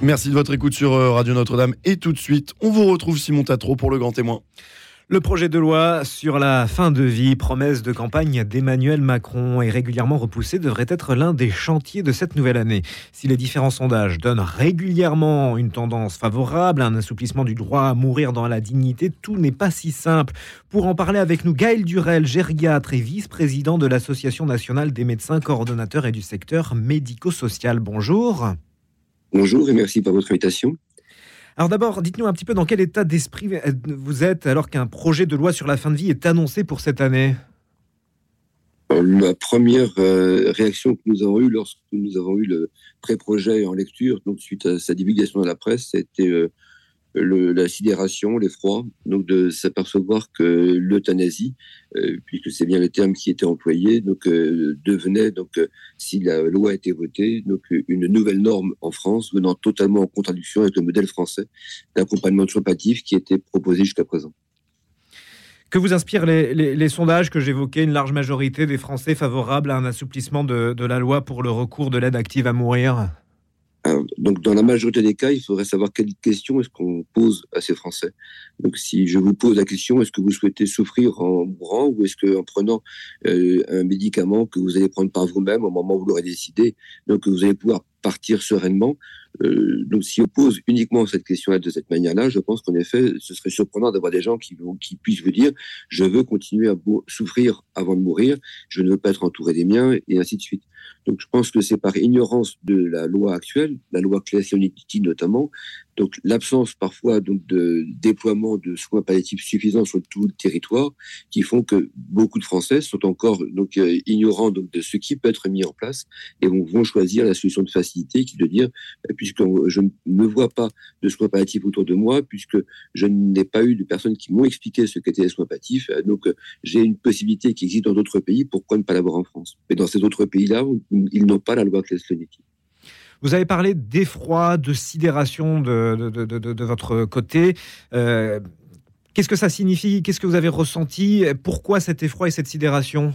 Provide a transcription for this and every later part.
Merci de votre écoute sur euh, Radio Notre-Dame. Et tout de suite, on vous retrouve Simon Tatro pour le grand témoin. Le projet de loi sur la fin de vie, promesse de campagne d'Emmanuel Macron est régulièrement repoussé, devrait être l'un des chantiers de cette nouvelle année. Si les différents sondages donnent régulièrement une tendance favorable à un assouplissement du droit à mourir dans la dignité, tout n'est pas si simple. Pour en parler avec nous, Gaël Durel, gériatre et vice-président de l'Association nationale des médecins coordonnateurs et du secteur médico-social. Bonjour. Bonjour et merci pour votre invitation. Alors d'abord, dites-nous un petit peu dans quel état d'esprit vous êtes alors qu'un projet de loi sur la fin de vie est annoncé pour cette année? La première euh, réaction que nous avons eue lorsque nous avons eu le pré-projet en lecture, donc suite à sa divulgation dans la presse, c'était la sidération, l'effroi, donc de s'apercevoir que l'euthanasie, euh, puisque c'est bien le terme qui était employé, donc euh, devenait donc euh, si la loi était votée, donc une nouvelle norme en France, venant totalement en contradiction avec le modèle français d'accompagnement soins qui était proposé jusqu'à présent. Que vous inspirent les, sondages que j'évoquais Une large majorité des Français favorables à un assouplissement de la loi pour le recours de l'aide active à mourir? Donc, dans la majorité des cas, il faudrait savoir quelle question est-ce qu'on pose à ces Français. Donc, si je vous pose la question, est-ce que vous souhaitez souffrir en mourant ou est-ce qu'en prenant euh, un médicament que vous allez prendre par vous-même au moment où vous l'aurez décidé, donc vous allez pouvoir partir sereinement? Euh, donc, si on pose uniquement cette question-là de cette manière-là, je pense qu'en effet, ce serait surprenant d'avoir des gens qui, qui puissent vous dire je veux continuer à souffrir avant de mourir, je ne veux pas être entouré des miens, et ainsi de suite. Donc, je pense que c'est par ignorance de la loi actuelle, la loi claes notamment, donc l'absence parfois donc de déploiement de soins palliatifs suffisants sur tout le territoire, qui font que beaucoup de Français sont encore donc euh, ignorants de ce qui peut être mis en place et vont, choisir la solution de facilité, qui est de dire euh, puisque je ne vois pas de soins palliatifs autour de moi, puisque je n'ai pas eu de personnes qui m'ont expliqué ce qu'étaient les soins palliatifs, euh, donc j'ai une possibilité qui existe dans d'autres pays, pourquoi ne pas l'avoir en France? Mais dans ces autres pays-là, ils n'ont pas la loi claes vous avez parlé d'effroi, de sidération de, votre côté. Euh, qu'est-ce que ça signifie? Qu'est-ce que vous avez ressenti? Pourquoi cet effroi et cette sidération?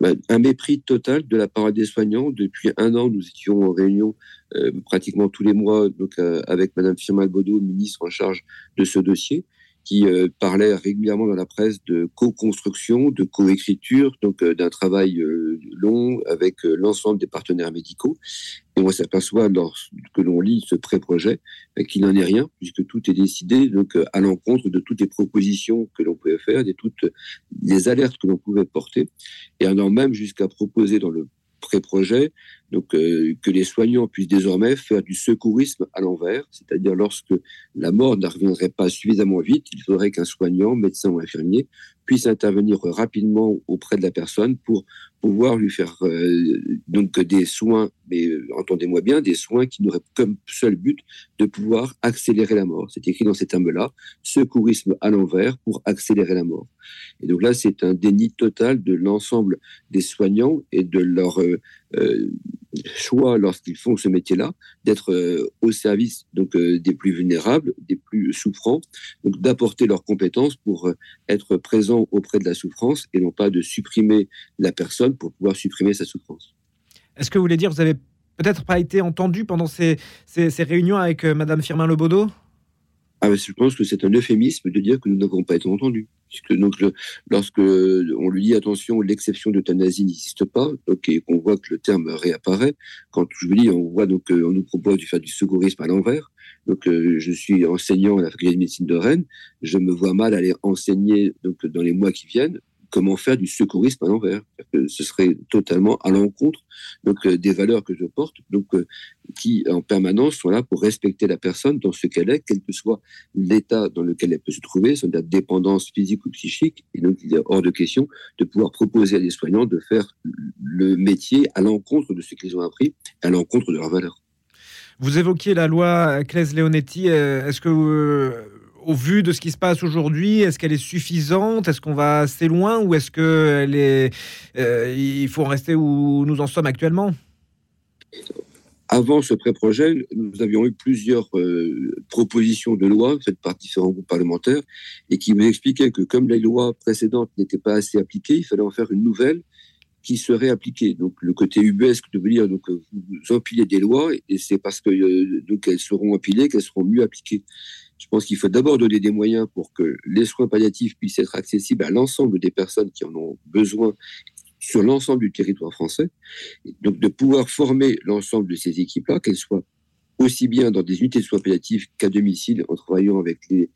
Bah, un mépris total de la part des soignants. Depuis un an, nous étions en réunion euh, pratiquement tous les mois donc, euh, avec Madame Firmin Baudot, ministre en charge de ce dossier qui euh, parlait régulièrement dans la presse de co-construction, de co-écriture, donc euh, d'un travail euh, long avec l'ensemble des partenaires médicaux. Et on s'aperçoit lorsque l'on lit ce pré-projet qu'il n'en est rien, puisque tout est décidé donc à l'encontre de toutes les propositions que l'on pouvait faire, de toutes les alertes que l'on pouvait porter, et allant même jusqu'à proposer dans le pré-projet, donc euh, que les soignants puissent désormais faire du secourisme à l'envers, c'est-à-dire lorsque la mort ne reviendrait pas suffisamment vite, il faudrait qu'un soignant, médecin ou infirmier puisse intervenir rapidement auprès de la personne pour pouvoir lui faire euh, donc des soins, mais euh, entendez-moi bien, des soins qui n'auraient comme seul but de pouvoir accélérer la mort. C'est écrit dans ces termes-là, secourisme à l'envers pour accélérer la mort. Et donc là, c'est un déni total de l'ensemble des soignants et de leur choix lorsqu'ils font ce métier-là d'être euh, au service donc euh, des plus vulnérables, des plus souffrants, donc d'apporter leurs compétences pour être présents auprès de la souffrance et non pas de supprimer la personne pour pouvoir supprimer sa souffrance. Est-ce que vous voulez dire vous avez peut-être pas été entendu pendant ces, ces, réunions avec Madame Firmin Lebaudot ah, je pense que c'est un euphémisme de dire que nous n'avons pas été entendus. Puisque donc, lorsque on lui dit attention, l'exception d'euthanasie n'existe pas, et qu'on voit que le terme réapparaît, quand je vous dis, on voit donc, euh, on nous propose de faire du secourisme à l'envers. Donc, euh, je suis enseignant à la faculté de médecine de Rennes. Je me vois mal aller enseigner donc dans les mois qui viennent comment faire du secourisme à l'envers. Ce serait totalement à l'encontre donc euh, des valeurs que je porte, donc euh, qui en permanence sont là pour respecter la personne dans ce qu'elle est, quel que soit l'état dans lequel elle peut se trouver, son dépendance physique ou psychique. Et donc il est hors de question de pouvoir proposer à des soignants de faire le métier à l'encontre de ce qu'ils ont appris, à l'encontre de leurs valeurs. Vous évoquiez la loi Claes-Leonetti. Euh, est-ce que au vu de ce qui se passe aujourd'hui, est-ce qu'elle est suffisante? Est-ce qu'on va assez loin Ou est-ce qu'il est, euh, il faut rester où nous en sommes actuellement? Avant ce pré-projet, nous avions eu plusieurs euh, propositions de loi faites par différents groupes parlementaires et qui nous expliquaient que comme les lois précédentes n'étaient pas assez appliquées, il fallait en faire une nouvelle qui seraient appliquées. Donc le côté ubuesque de dire donc vous empilez des lois et c'est parce que donc elles seront empilées qu'elles seront mieux appliquées. Je pense qu'il faut d'abord donner des moyens pour que les soins palliatifs puissent être accessibles à l'ensemble des personnes qui en ont besoin sur l'ensemble du territoire français. Donc de pouvoir former l'ensemble de ces équipes-là, qu'elles soient aussi bien dans des unités de soins palliatifs qu'à domicile, en travaillant avec les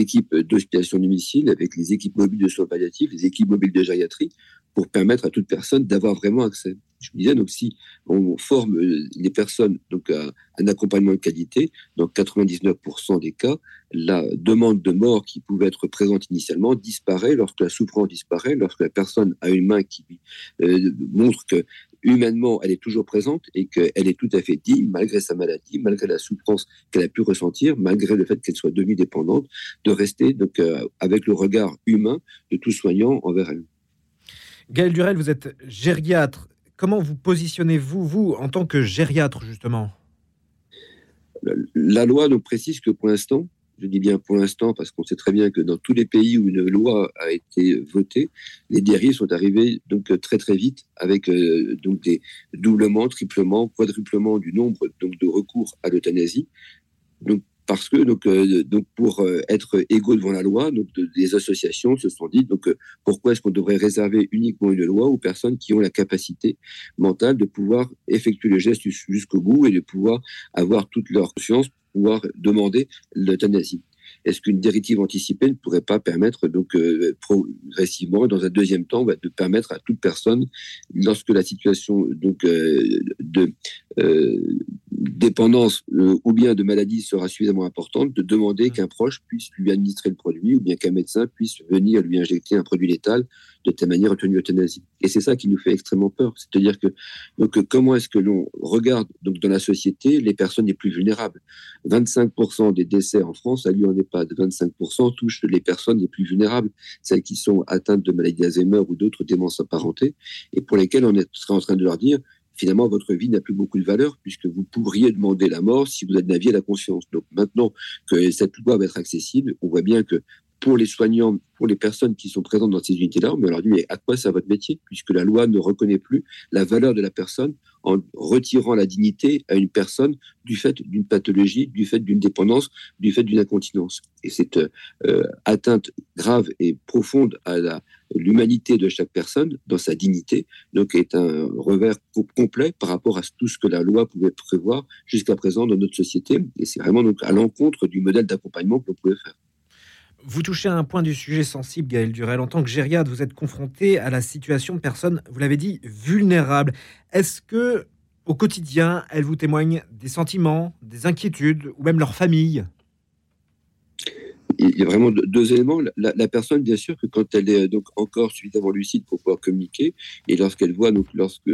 équipes d'hospitalisation domicile, avec les équipes mobiles de soins palliatifs, les équipes mobiles de gériatrie, pour permettre à toute personne d'avoir vraiment accès. Je me disais, donc, si on forme euh, les personnes donc, à un accompagnement de qualité, dans 99% des cas, la demande de mort qui pouvait être présente initialement disparaît lorsque la souffrance disparaît, lorsque la personne a une main qui euh, montre que humainement, elle est toujours présente et qu'elle est tout à fait digne, malgré sa maladie, malgré la souffrance qu'elle a pu ressentir, malgré le fait qu'elle soit devenue dépendante, de rester donc, euh, avec le regard humain de tout soignant envers elle. Gaël Durel, vous êtes gériatre. Comment vous positionnez-vous, vous, en tant que gériatre, justement? La, loi nous précise que pour l'instant, je dis bien pour l'instant parce qu'on sait très bien que dans tous les pays où une loi a été votée, les dérives sont arrivées donc très très vite avec euh, donc des doublements, triplements, quadruplements du nombre donc de recours à l'euthanasie. Parce que donc, euh, donc pour euh, être égaux devant la loi, donc des associations se sont dit donc euh, pourquoi est-ce qu'on devrait réserver uniquement une loi aux personnes qui ont la capacité mentale de pouvoir effectuer le geste jusqu'au bout et de pouvoir avoir toute leur conscience, pouvoir demander l'euthanasie? Est-ce qu'une directive anticipée ne pourrait pas permettre donc euh, progressivement, dans un deuxième temps, bah, de permettre à toute personne, lorsque la situation donc euh, de euh, dépendance ou bien de maladie sera suffisamment importante, de demander mmh. qu'un proche puisse lui administrer le produit ou bien qu'un médecin puisse venir lui injecter un produit létal de telle manière obtenue euthanasie. Et c'est ça qui nous fait extrêmement peur. C'est-à-dire que donc, comment est-ce que l'on regarde donc, dans la société les personnes les plus vulnérables? 25% des décès en France a lieu en EHPAD. 25% touchent les personnes les plus vulnérables, celles qui sont atteintes de maladie d'Alzheimer ou d'autres démences apparentées, et pour lesquelles on est en train de leur dire finalement, votre vie n'a plus beaucoup de valeur puisque vous pourriez demander la mort si vous aviez la conscience. Donc maintenant que cette loi va être accessible, on voit bien que pour les soignants, pour les personnes qui sont présentes dans ces unités-là, on leur dit mais à quoi ça votre métier Puisque la loi ne reconnaît plus la valeur de la personne en retirant la dignité à une personne du fait d'une pathologie, du fait d'une dépendance, du fait d'une incontinence. Et cette euh, atteinte grave et profonde à l'humanité de chaque personne dans sa dignité, donc est un revers complet par rapport à tout ce que la loi pouvait prévoir jusqu'à présent dans notre société. Et c'est vraiment donc à l'encontre du modèle d'accompagnement que l'on pouvait faire. Vous touchez à un point du sujet sensible, Gaël Durel. En tant que gériade, vous êtes confronté à la situation de personnes, vous l'avez dit, vulnérables. Est-ce que, au quotidien, elles vous témoignent des sentiments, des inquiétudes, ou même leur famille? Il y a vraiment deux éléments. La, personne, bien sûr, que quand elle est donc encore suffisamment lucide pour pouvoir communiquer, et lorsqu'elle voit donc lorsque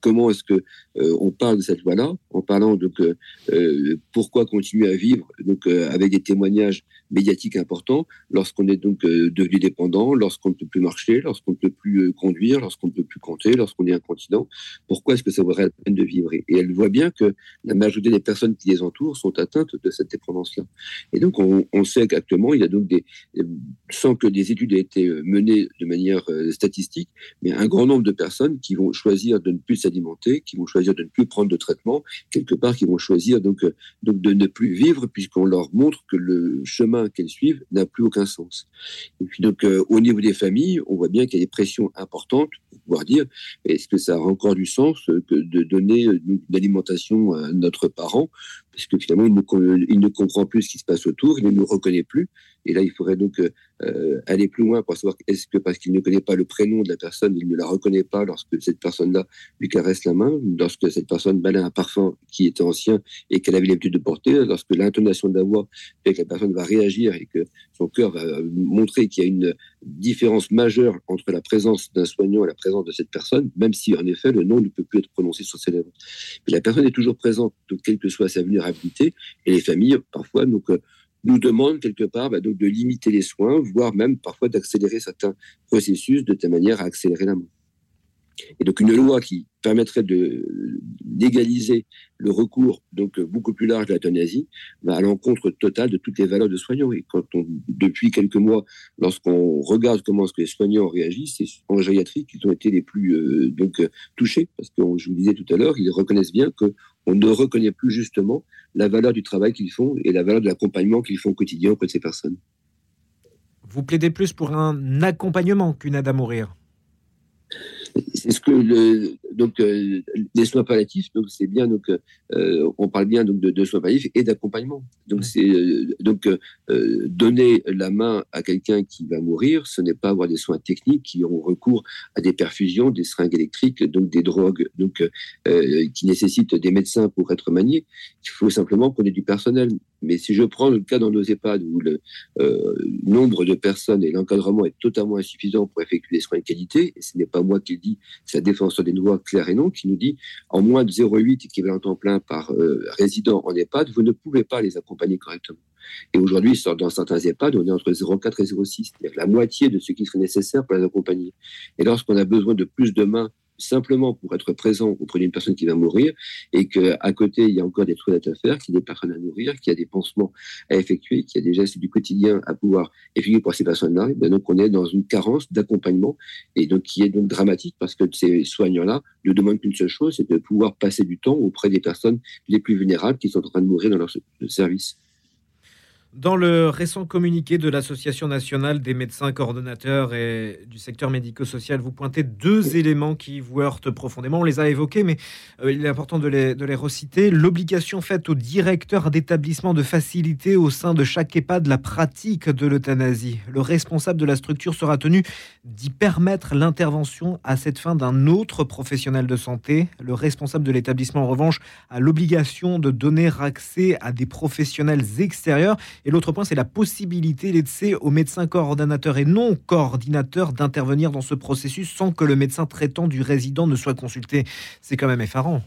comment est-ce que euh, on parle de cette loi-là, en parlant donc euh, euh, pourquoi continuer à vivre donc avec des témoignages médiatiques importants, lorsqu'on est donc devenu dépendant, lorsqu'on ne peut plus marcher, lorsqu'on ne peut plus conduire, lorsqu'on ne peut plus compter, lorsqu'on est incontinent, pourquoi est-ce que ça vaudrait la peine de vivre? Et, elle voit bien que la majorité des personnes qui les entourent sont atteintes de cette dépendance-là. Et donc on, on sait qu'actuellement il y a donc des, sans que des études aient été euh, menées de manière euh, statistique, mais un grand nombre de personnes qui vont choisir de ne plus s'alimenter, qui vont choisir de ne plus prendre de traitement, quelque part, qui vont choisir donc, euh, donc de ne plus vivre puisqu'on leur montre que le chemin qu'elles suivent n'a plus aucun sens. Et puis donc, au niveau des familles, on voit bien qu'il y a des pressions importantes pour pouvoir dire est-ce que ça a encore du sens que de donner une alimentation à notre parent parce que finalement, il ne, il ne, comprend plus ce qui se passe autour, il ne nous reconnaît plus. Et là, il faudrait donc euh, aller plus loin pour savoir est-ce que parce qu'il ne connaît pas le prénom de la personne, il ne la reconnaît pas lorsque cette personne-là lui caresse la main, lorsque cette personne balait un parfum qui était ancien et qu'elle avait l'habitude de porter, lorsque l'intonation de la voix fait que la personne va réagir et que son cœur va montrer qu'il y a une différence majeure entre la présence d'un soignant et la présence de cette personne, même si en effet le nom ne peut plus être prononcé sur ses lèvres. Mais la personne est toujours présente, quelle que soit sa et les familles parfois donc euh, nous demandent quelque part bah, donc, de limiter les soins, voire même parfois d'accélérer certains processus de telle manière à accélérer la mort. Et donc une loi qui permettrait de légaliser le recours donc beaucoup plus large de l'euthanasie va à l'encontre totale de toutes les valeurs de soignants. Et quand on, depuis quelques mois, lorsqu'on regarde comment ce que les soignants réagissent, c'est en gériatrie qu'ils ont été les plus euh, donc touchés, parce que je vous disais tout à l'heure, ils reconnaissent bien que on ne reconnaît plus justement la valeur du travail qu'ils font et la valeur de l'accompagnement qu'ils font au quotidien auprès de ces personnes. Vous plaidez plus pour un accompagnement qu'une aide à mourir c'est ce que le, donc euh, les soins palliatifs donc c'est bien donc euh, on parle bien donc de, soins palliatifs et d'accompagnement. Donc c'est euh, donc donner la main à quelqu'un qui va mourir ce n'est pas avoir des soins techniques qui ont recours à des perfusions des seringues électriques donc des drogues donc qui nécessitent des médecins pour être maniés. Il faut simplement qu'on ait du personnel. Mais si je prends le cas dans nos EHPAD où le nombre de personnes et l'encadrement est totalement insuffisant pour effectuer des soins de qualité et ce n'est pas moi qui le dis c'est la défenseur des lois clair et non qui nous dit en moins de 0,8 équivalent temps plein par euh, résident en EHPAD, vous ne pouvez pas les accompagner correctement. Et aujourd'hui, dans certains EHPAD, on est entre 0,4 et 0,6, c'est-à-dire la moitié de ce qui serait nécessaire pour les accompagner. Et lorsqu'on a besoin de plus de mains simplement pour être présent auprès d'une personne qui va mourir et qu'à côté, il y a encore des toilettes à faire, qu'il y a des personnes à nourrir, qu'il y a des pansements à effectuer, qu'il y a des gestes du quotidien à pouvoir effectuer pour ces personnes-là. Ben donc, on est dans une carence d'accompagnement et donc qui est donc dramatique parce que ces soignants-là ne demandent qu'une seule chose, c'est de pouvoir passer du temps auprès des personnes les plus vulnérables qui sont en train de mourir dans leur service. Dans le récent communiqué de l'Association nationale des médecins coordonnateurs et du secteur médico-social, vous pointez deux éléments qui vous heurtent profondément. On les a évoqués, mais euh, il est important de les, de les reciter. L'obligation faite au directeur d'établissement de faciliter au sein de chaque EHPAD la pratique de l'euthanasie. Le responsable de la structure sera tenu d'y permettre l'intervention à cette fin d'un autre professionnel de santé. Le responsable de l'établissement, en revanche, a l'obligation de donner accès à des professionnels extérieurs et l'autre point, c'est la possibilité laissée aux médecins coordonnateurs et non coordinateurs d'intervenir dans ce processus sans que le médecin traitant du résident ne soit consulté. C'est quand même effarant.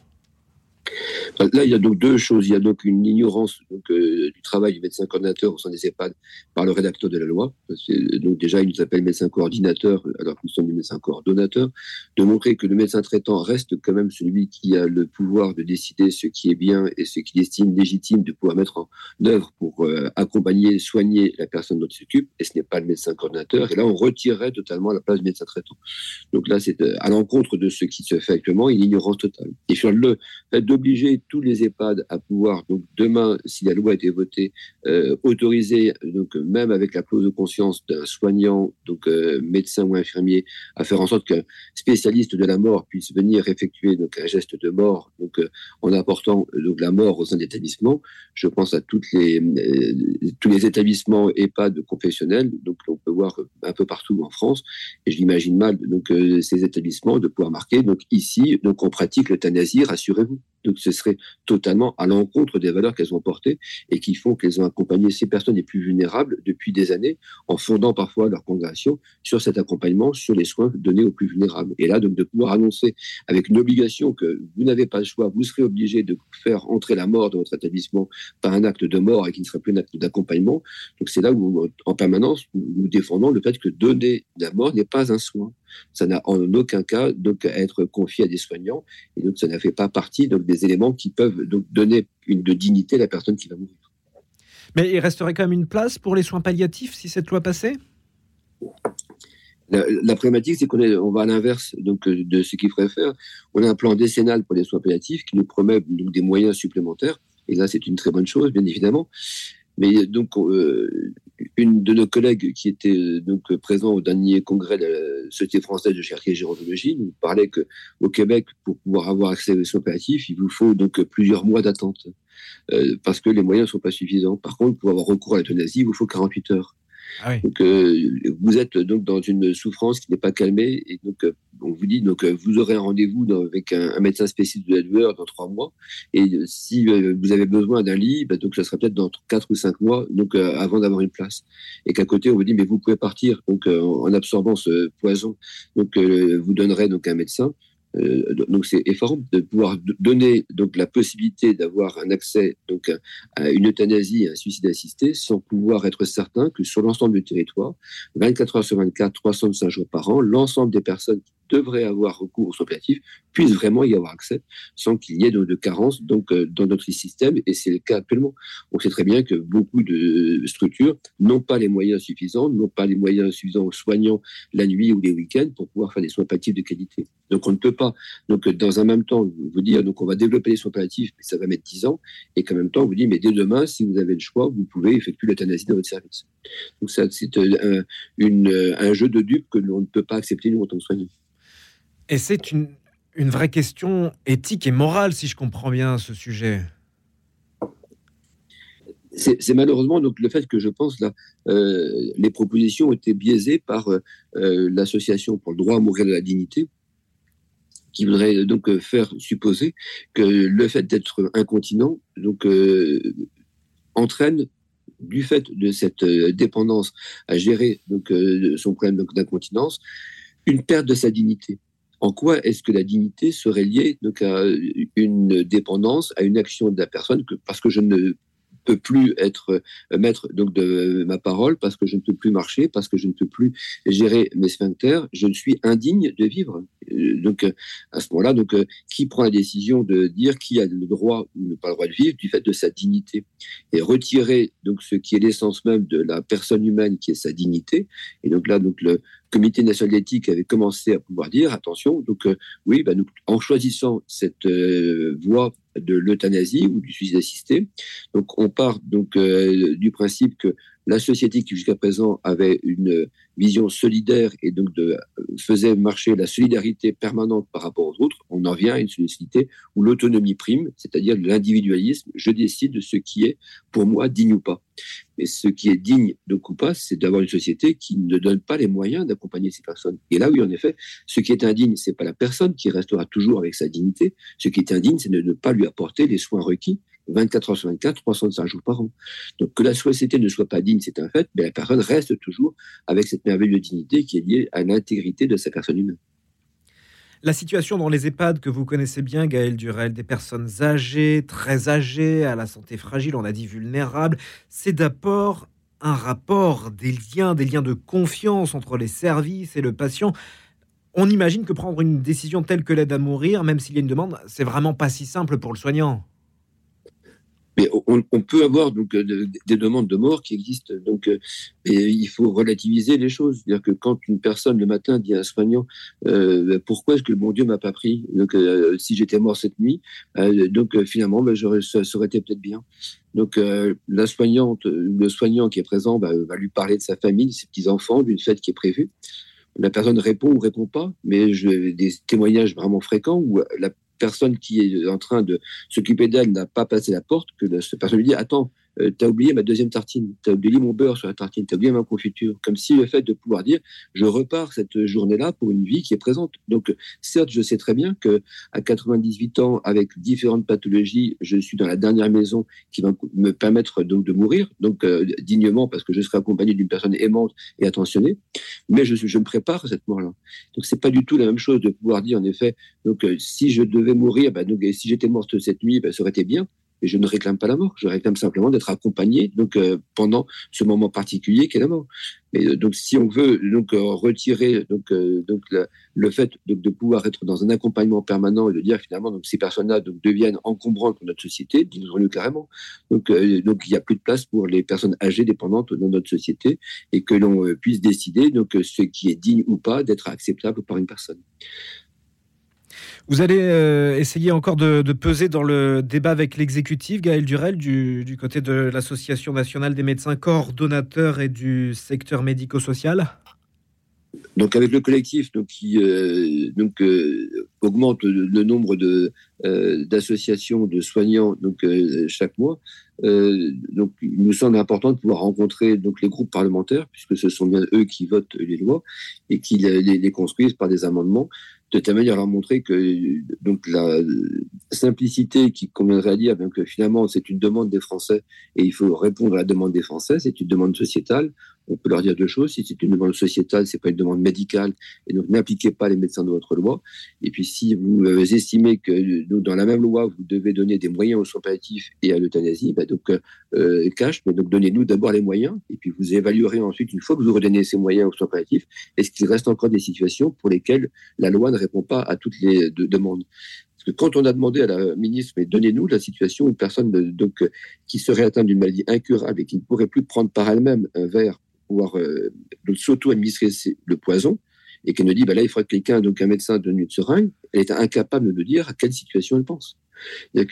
Là, il y a donc deux choses. Il y a donc une ignorance euh, du travail du médecin coordinateur au sein des EHPAD par le rédacteur de la loi. Donc déjà, il nous appelle médecin coordinateur alors que nous sommes des médecins coordonnateurs. De montrer que le médecin traitant reste quand même celui qui a le pouvoir de décider ce qui est bien et ce qu'il estime légitime de pouvoir mettre en œuvre pour euh, accompagner, soigner la personne dont il s'occupe. Et ce n'est pas le médecin coordinateur. Et là, on retirerait totalement la place du médecin traitant. Donc là, c'est euh, à l'encontre de ce qui se fait actuellement, une ignorance totale. Et sur le fait d'obliger tous les EHPAD à pouvoir, donc demain, si la loi a été votée, euh, autoriser, donc même avec la clause de conscience d'un soignant, donc euh, médecin ou infirmier, à faire en sorte qu'un spécialiste de la mort puisse venir effectuer donc un geste de mort, donc euh, en apportant donc la mort au sein de l'établissement. Je pense à toutes les tous les établissements EHPAD confessionnels, donc on peut voir un peu partout en France, et je l'imagine mal donc ces établissements de pouvoir marquer donc ici donc on pratique l'euthanasie, rassurez-vous. Donc ce serait totalement à l'encontre des valeurs qu'elles ont portées et qui font qu'elles ont accompagné ces personnes les plus vulnérables depuis des années, en fondant parfois leur congrégation sur cet accompagnement, sur les soins donnés aux plus vulnérables. Et là, donc, de pouvoir annoncer avec une obligation que vous n'avez pas le choix, vous serez obligé de faire entrer la mort dans votre établissement par un acte de mort et qui ne sera plus un acte d'accompagnement. Donc c'est là où, en permanence, nous défendons le fait que donner la mort n'est pas un soin. Ça n'a en aucun cas donc à être confié à des soignants et donc ça n'a fait pas partie donc des éléments qui peuvent donc donner une de dignité à la personne qui va mourir. Mais il resterait quand même une place pour les soins palliatifs si cette loi passait? La, problématique, c'est qu'on on va à l'inverse donc de ce qu'il faudrait faire. On a un plan décennal pour les soins palliatifs qui nous promet donc, des moyens supplémentaires. Et là, c'est une très bonne chose, bien évidemment. Mais donc, euh, une de nos collègues qui était euh, donc présent au dernier congrès de la Société française de gériatrie et gérontologie nous parlait que au Québec, pour pouvoir avoir accès aux soins il vous faut donc plusieurs mois d'attente euh, parce que les moyens ne sont pas suffisants. Par contre, pour avoir recours à l'euthanasie, il vous faut 48 heures. Ah donc, euh, vous êtes donc dans une souffrance qui n'est pas calmée et donc euh, on vous dit donc euh, vous aurez un rendez-vous avec un, médecin spécialiste de la douleur dans trois mois et si vous avez besoin d'un lit, bah, donc ça sera peut-être dans quatre ou cinq mois donc avant d'avoir une place. Et qu'à côté on vous dit mais vous pouvez partir donc en absorbant ce poison. Donc vous donnerez donc un médecin euh, donc c'est effort de pouvoir donner donc la possibilité d'avoir un accès donc à une euthanasie, à un suicide assisté, sans pouvoir être certain que sur l'ensemble du territoire, 24 heures sur 24, 305 jours par an, l'ensemble des personnes devraient avoir recours aux soins palliatifs puissent vraiment y avoir accès sans qu'il y ait de, carence donc, euh, dans notre système. Et c'est le cas actuellement. On sait très bien que beaucoup de structures n'ont pas les moyens suffisants, n'ont pas les moyens suffisants aux soignants la nuit ou les week-ends pour pouvoir faire des soins palliatifs de qualité. Donc on ne peut pas, donc dans un même temps, vous dire donc on va développer les soins palliatifs, mais ça va mettre 10 ans, et qu'en même temps on vous dit mais dès demain, si vous avez le choix, vous pouvez effectuer l'euthanasie dans votre service. Donc ça c'est un, un jeu de dupes que l'on ne peut pas accepter nous en tant que soignants. Et c'est une, vraie question éthique et morale, si je comprends bien ce sujet. C'est malheureusement donc le fait que je pense là, euh, les propositions ont été biaisées par euh, l'association pour le droit à mourir de la dignité, qui voudrait donc faire supposer que le fait d'être incontinent donc euh, entraîne du fait de cette dépendance à gérer donc son problème d'incontinence une perte de sa dignité en quoi est-ce que la dignité serait liée donc à une dépendance, à une action de la personne que parce que je ne peux plus être euh, maître donc de ma parole parce que je ne peux plus marcher, parce que je ne peux plus gérer mes sphincters, je suis indigne de vivre. Euh, donc à ce moment-là, donc euh, qui prend la décision de dire qui a le droit ou pas le droit de vivre du fait de sa dignité et retirer donc ce qui est l'essence même de la personne humaine qui est sa dignité. Et donc là, donc le comité national d'éthique avait commencé à pouvoir dire attention, donc oui, bah, en choisissant cette voie de l'euthanasie ou du suicide assisté. Donc on part donc euh, du principe que la société qui jusqu'à présent avait une vision solidaire et donc faisait marcher la solidarité permanente par rapport aux autres, on en vient à une société où l'autonomie prime, c'est-à-dire l'individualisme. Je décide de ce qui est pour moi digne ou pas. Mais ce qui est digne de ou pas, c'est d'avoir une société qui ne donne pas les moyens d'accompagner ces personnes. Et là, oui, en effet, ce qui est indigne, c'est pas la personne qui restera toujours avec sa dignité. Ce qui est indigne, c'est de ne pas lui apporter les soins requis 24 heures sur 24, 305 jours par an. Donc que la société ne soit pas digne, c'est un fait, mais la personne reste toujours avec cette merveilleuse dignité qui est liée à l'intégrité de sa personne humaine. La situation dans les EHPAD que vous connaissez bien, Gaël Durel, des personnes âgées, très âgées, à la santé fragile, on a dit vulnérables, c'est d'abord un rapport, des liens, des liens de confiance entre les services et le patient. On imagine que prendre une décision telle que l'aide à mourir, même s'il y a une demande, c'est vraiment pas si simple pour le soignant. Mais on, peut avoir donc euh, des demandes de mort qui existent. Donc, euh, il faut relativiser les choses. C'est-à-dire que quand une personne le matin dit à un soignant euh, bah, pourquoi est-ce que le bon Dieu m'a pas pris? Donc, si j'étais mort cette nuit, donc finalement, bah, ça, aurait été peut-être bien. Donc, la soignante, le soignant qui est présent bah, va lui parler de sa famille, de ses petits enfants, d'une fête qui est prévue la personne répond ou répond pas, mais j'ai des témoignages vraiment fréquents où la personne qui est en train de s'occuper d'elle n'a pas passé la porte, que cette personne lui dit Attends, euh, t'as oublié ma deuxième tartine, t'as oublié mon beurre sur la tartine, t'as oublié ma confiture. Comme si le fait de pouvoir dire je repars cette journée-là pour une vie qui est présente. Donc, certes, je sais très bien que à 98 ans, avec différentes pathologies, je suis dans la dernière maison qui va me permettre donc de mourir, donc euh, dignement parce que je serai accompagné d'une personne aimante et attentionnée. Mais je, me prépare à cette mort-là. Donc, c'est pas du tout la même chose de pouvoir dire en effet. Donc, euh, si je devais mourir, bah, donc si j'étais morte cette nuit, bah, ça aurait été bien et je ne réclame pas la mort. Je réclame simplement d'être accompagné donc euh, pendant ce moment particulier qu'est la mort. Mais euh, donc si on veut donc euh, retirer donc donc le fait de pouvoir être dans un accompagnement permanent et de dire finalement donc ces personnes-là donc deviennent encombrantes pour notre société, disons-le carrément. Donc donc il n'y a plus de place pour les personnes âgées dépendantes dans notre société et que l'on puisse décider donc ce qui est digne ou pas d'être acceptable par une personne. Vous allez euh, essayer encore de, peser dans le débat avec l'exécutif, Gaël Durel, du, côté de l'Association nationale des médecins coordonnateurs et du secteur médico-social. Donc avec le collectif donc, qui euh, donc, euh, augmente le, nombre de, d'associations de soignants donc, chaque mois, donc, il nous semble important de pouvoir rencontrer donc, les groupes parlementaires, puisque ce sont bien eux qui votent les lois et qui les construisent par des amendements de telle manière à montrer que la simplicité qui conviendrait à dire que finalement c'est une demande des Français et il faut répondre à la demande des Français, c'est une demande sociétale. On peut leur dire deux choses. Si c'est une demande sociétale, c'est pas une demande médicale, et donc n'appliquez pas les médecins de votre loi. Et puis si vous euh, estimez que dans la même loi, vous devez donner des moyens aux soins palliatifs et à l'euthanasie, bah, donc euh, cash, mais donc donnez-nous d'abord les moyens, et puis vous évaluerez ensuite, une fois que vous redonnez ces moyens aux soins palliatifs, est-ce qu'il reste encore des situations pour lesquelles la loi ne répond pas à toutes les demandes. Parce que quand on a demandé à la ministre, mais donnez-nous la situation, une personne donc, qui serait atteinte d'une maladie incurable et qui ne pourrait plus prendre par elle-même un verre pouvoir euh, s'auto-administrer le poison, et qu'elle nous dit, bah là, il faudrait que quelqu'un, donc un médecin de nuit de seringue, elle est incapable de dire à quelle situation elle pense. Et,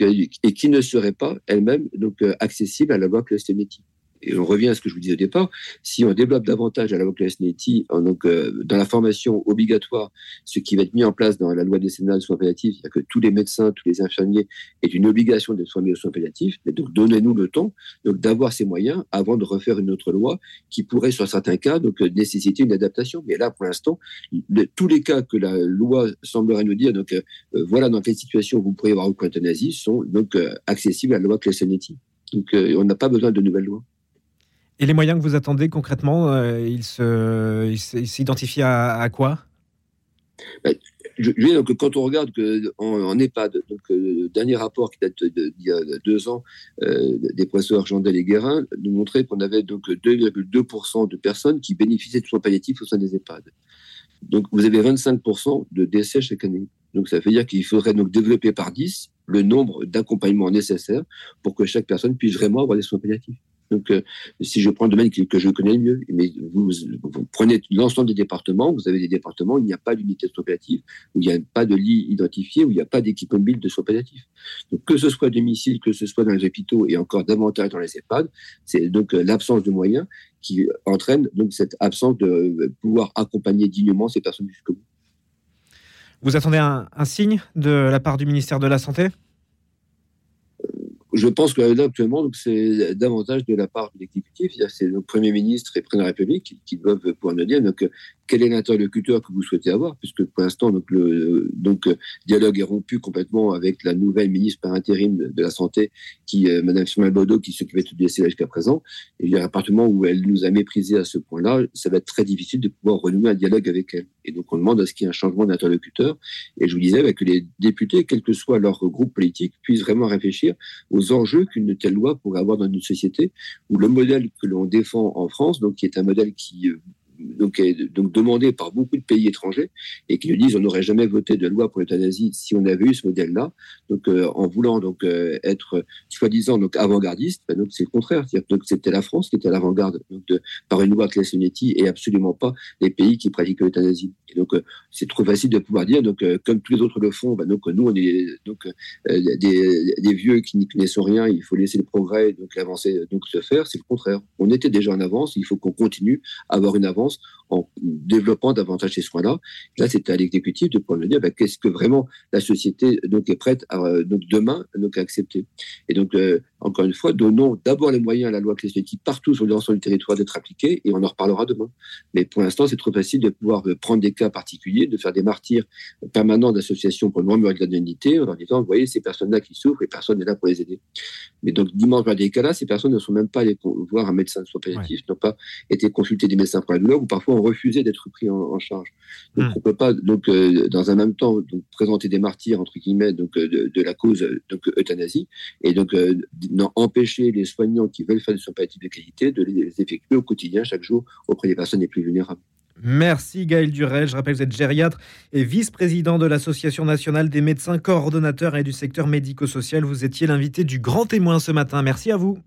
qui ne serait pas elle-même euh, accessible à la loi claustrométrie et on revient à ce que je vous disais au départ, si on développe davantage à la Neti, donc euh, dans la formation obligatoire, ce qui va être mis en place dans la loi décennale soins palliatifs, c'est-à-dire que tous les médecins, tous les infirmiers aient une obligation d'être formés aux soins palliatifs, mais donc donnez-nous le temps donc d'avoir ces moyens avant de refaire une autre loi qui pourrait, sur certains cas, donc nécessiter une adaptation. Mais là, pour l'instant, tous les cas que la loi semblerait nous dire, donc euh, voilà dans quelle situation vous pourriez avoir une euthanasie, sont donc euh, accessibles à la loi Neti. Donc on n'a pas besoin de nouvelles lois. Et les moyens que vous attendez concrètement, euh, ils s'identifient à, quoi? Ben, je, donc, quand on regarde que en, EHPAD, donc le euh, dernier rapport qui date d'il y a deux ans euh, des professeurs Jandel et Guérin nous montrait qu'on avait donc 2,2% de personnes qui bénéficiaient de soins palliatifs au sein des EHPAD. Donc vous avez 25% de décès chaque année. Donc ça veut dire qu'il faudrait donc développer par 10 le nombre d'accompagnements nécessaires pour que chaque personne puisse vraiment avoir des soins palliatifs. Donc, euh, si je prends le domaine que, je connais le mieux, mais vous, prenez l'ensemble des départements, vous avez des départements où il n'y a pas d'unité de soins palliatifs, où il n'y a pas de lit identifié, où il n'y a pas d'équipe mobile de soins palliatifs. Donc, que ce soit à domicile, que ce soit dans les hôpitaux et encore davantage dans les EHPAD, c'est donc euh, l'absence de moyens qui entraîne donc cette absence de pouvoir accompagner dignement ces personnes jusqu'au bout. Vous attendez un signe de la part du ministère de la Santé? Je pense que là, actuellement, c'est davantage de la part de l'exécutif. C'est le Premier ministre et Président de la République qui, doivent pouvoir nous dire donc, quel est l'interlocuteur que vous souhaitez avoir, puisque pour l'instant, donc, le dialogue est rompu complètement avec la nouvelle ministre par intérim de la Santé, qui, euh, Madame Firmin Baudot, qui s'occupait de DCL jusqu'à présent. Et il y a un appartement où elle nous a méprisé à ce point-là, ça va être très difficile de pouvoir renouer un dialogue avec elle. Et donc, on demande à ce qu'il y ait un changement d'interlocuteur. Et je vous disais bah, que les députés, quel que soit leur groupe politique, puissent vraiment réfléchir aux enjeux qu'une telle loi pourrait avoir dans une société où le modèle que l'on défend en France, donc qui est un modèle qui donc, demandé par beaucoup de pays étrangers et qui nous disent on n'aurait jamais voté de loi pour l'euthanasie si on avait eu ce modèle-là. Donc, euh, en voulant donc euh, être soi-disant donc avant-gardiste, ben, donc c'est le contraire. C'était la France qui était à l'avant-garde par une loi Claes-Leonetti et absolument pas les pays qui pratiquent l'euthanasie. Et donc, euh, c'est trop facile de pouvoir dire donc comme tous les autres le font, ben, donc nous on est donc des, des, vieux qui n'y connaissent rien. Il faut laisser le progrès donc l'avancée donc se faire. C'est le contraire. On était déjà en avance. Il faut qu'on continue à avoir une avance en développant davantage ces soins-là. Là, c'était à l'exécutif de dire bah, qu'est-ce que vraiment la société donc, est prête à, donc, demain donc, à accepter. Et donc, euh, encore une fois, donnons d'abord les moyens à la loi qui partout sur l'ensemble du territoire d'être appliquée et on en reparlera demain. Mais pour l'instant, c'est trop facile de pouvoir euh, prendre des cas particuliers, de faire des martyrs permanents d'associations pour le murmure de la dignité en leur disant, vous voyez, ces personnes-là qui souffrent et personne n'est là pour les aider. Mais donc, dimanche, dans des cas-là, ces personnes ne sont même pas allées voir un médecin de soins palliatifs, n'ont pas été consultés des médecins pour la douleur ou parfois ont refusé d'être pris en, charge. Donc, hmm. on ne peut pas, donc, euh, dans un même temps, donc, présenter des martyrs, entre guillemets, donc, euh, de, la cause donc, euthanasie et donc empêcher les soignants qui veulent faire des soins palliatifs de qualité de les effectuer au quotidien, chaque jour, auprès des personnes les plus vulnérables. Merci Gaël Durel. Je rappelle que vous êtes gériatre et vice-président de l'Association nationale des médecins coordonnateurs et du secteur médico-social. Vous étiez l'invité du grand témoin ce matin. Merci à vous.